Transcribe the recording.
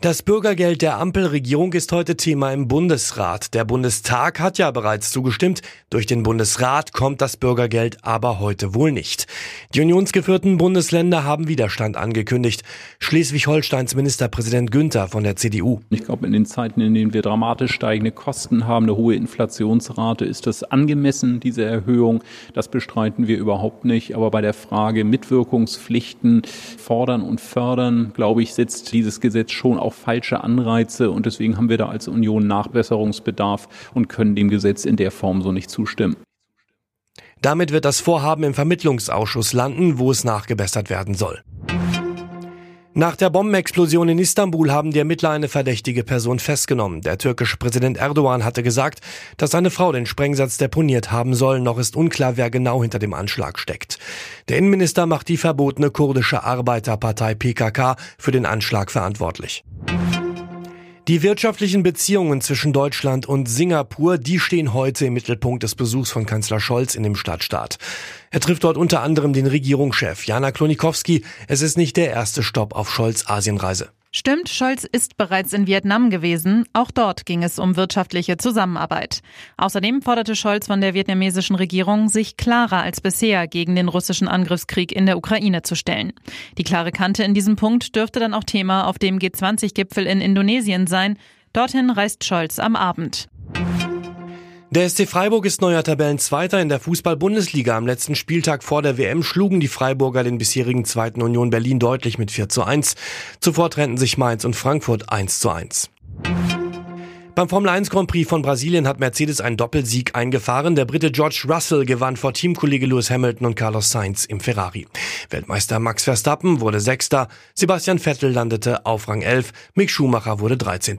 Das Bürgergeld der Ampelregierung ist heute Thema im Bundesrat. Der Bundestag hat ja bereits zugestimmt. Durch den Bundesrat kommt das Bürgergeld aber heute wohl nicht. Die unionsgeführten Bundesländer haben Widerstand angekündigt. Schleswig-Holsteins Ministerpräsident Günther von der CDU. Ich glaube, in den Zeiten, in denen wir dramatisch steigende Kosten haben, eine hohe Inflationsrate, ist das angemessen, diese Erhöhung. Das bestreiten wir überhaupt nicht. Aber bei der Frage Mitwirkungspflichten fordern und fördern, glaube ich, setzt dieses Gesetz schon auch falsche Anreize und deswegen haben wir da als Union Nachbesserungsbedarf und können dem Gesetz in der Form so nicht zustimmen. Damit wird das Vorhaben im Vermittlungsausschuss landen, wo es nachgebessert werden soll. Nach der Bombenexplosion in Istanbul haben die Ermittler eine verdächtige Person festgenommen. Der türkische Präsident Erdogan hatte gesagt, dass seine Frau den Sprengsatz deponiert haben soll. Noch ist unklar, wer genau hinter dem Anschlag steckt. Der Innenminister macht die verbotene kurdische Arbeiterpartei PKK für den Anschlag verantwortlich. Die wirtschaftlichen Beziehungen zwischen Deutschland und Singapur, die stehen heute im Mittelpunkt des Besuchs von Kanzler Scholz in dem Stadtstaat. Er trifft dort unter anderem den Regierungschef Jana Klonikowski. Es ist nicht der erste Stopp auf Scholz Asienreise. Stimmt, Scholz ist bereits in Vietnam gewesen. Auch dort ging es um wirtschaftliche Zusammenarbeit. Außerdem forderte Scholz von der vietnamesischen Regierung, sich klarer als bisher gegen den russischen Angriffskrieg in der Ukraine zu stellen. Die klare Kante in diesem Punkt dürfte dann auch Thema auf dem G20-Gipfel in Indonesien sein. Dorthin reist Scholz am Abend. Der SC Freiburg ist neuer Tabellenzweiter in der Fußball-Bundesliga. Am letzten Spieltag vor der WM schlugen die Freiburger den bisherigen zweiten Union Berlin deutlich mit 4 zu 1. Zuvor trennten sich Mainz und Frankfurt 1 zu 1. Beim Formel 1 Grand Prix von Brasilien hat Mercedes einen Doppelsieg eingefahren. Der Brite George Russell gewann vor Teamkollege Lewis Hamilton und Carlos Sainz im Ferrari. Weltmeister Max Verstappen wurde Sechster, Sebastian Vettel landete auf Rang 11, Mick Schumacher wurde 13.